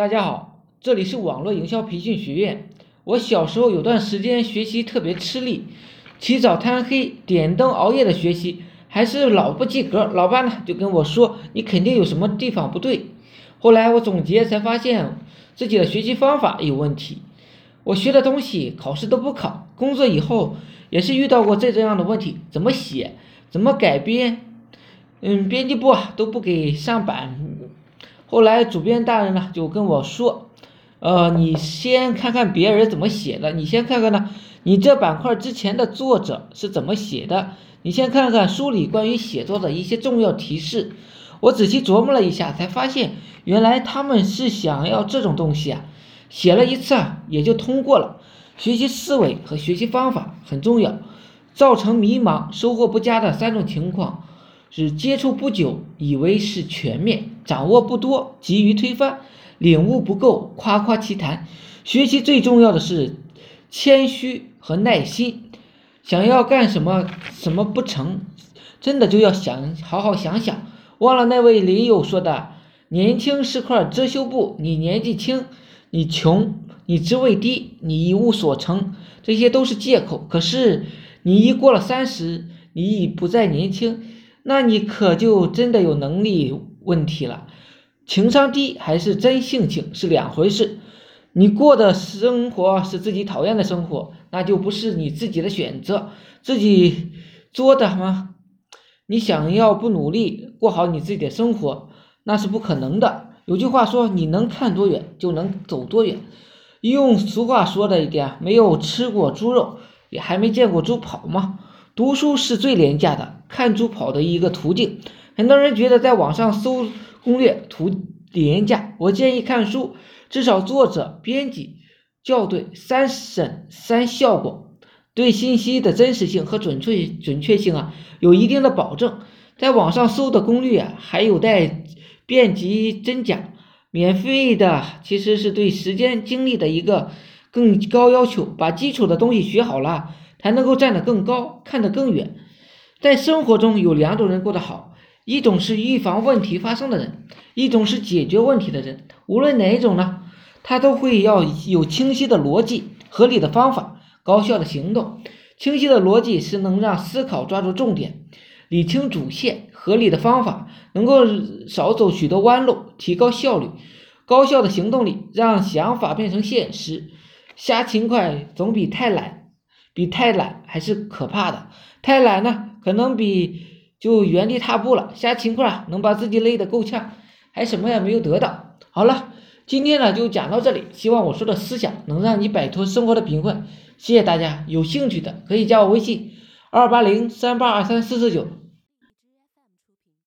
大家好，这里是网络营销培训学院。我小时候有段时间学习特别吃力，起早贪黑、点灯熬夜的学习，还是老不及格。老爸呢就跟我说：“你肯定有什么地方不对。”后来我总结才发现自己的学习方法有问题。我学的东西考试都不考，工作以后也是遇到过这这样的问题：怎么写，怎么改编，嗯，编辑部都不给上版。后来主编大人呢就跟我说，呃，你先看看别人怎么写的，你先看看呢，你这板块之前的作者是怎么写的，你先看看书里关于写作的一些重要提示。我仔细琢磨了一下，才发现原来他们是想要这种东西啊，写了一次啊也就通过了。学习思维和学习方法很重要，造成迷茫、收获不佳的三种情况。是接触不久，以为是全面；掌握不多，急于推翻；领悟不够，夸夸其谈。学习最重要的是谦虚和耐心。想要干什么，什么不成，真的就要想好好想想。忘了那位林友说的：“年轻是块遮羞布，你年纪轻，你穷，你职位低，你一无所成，这些都是借口。可是你一过了三十，你已不再年轻。”那你可就真的有能力问题了，情商低还是真性情是两回事。你过的生活是自己讨厌的生活，那就不是你自己的选择，自己作的吗？你想要不努力过好你自己的生活，那是不可能的。有句话说，你能看多远就能走多远。用俗话说的一点，没有吃过猪肉，也还没见过猪跑吗？读书是最廉价的看猪跑的一个途径。很多人觉得在网上搜攻略图廉价，我建议看书，至少作者、编辑校对三审三效果，对信息的真实性和准确准确性啊有一定的保证。在网上搜的攻略啊还有待辨及真假，免费的其实是对时间精力的一个更高要求，把基础的东西学好了。才能够站得更高，看得更远。在生活中有两种人过得好，一种是预防问题发生的人，一种是解决问题的人。无论哪一种呢，他都会要有清晰的逻辑、合理的方法、高效的行动。清晰的逻辑是能让思考抓住重点，理清主线；合理的方法能够少走许多弯路，提高效率。高效的行动力让想法变成现实。瞎勤快总比太懒。比太懒还是可怕的，太懒呢，可能比就原地踏步了。瞎勤快能把自己累得够呛，还什么也没有得到。好了，今天呢就讲到这里，希望我说的思想能让你摆脱生活的贫困。谢谢大家，有兴趣的可以加我微信二八零三八二三四四九。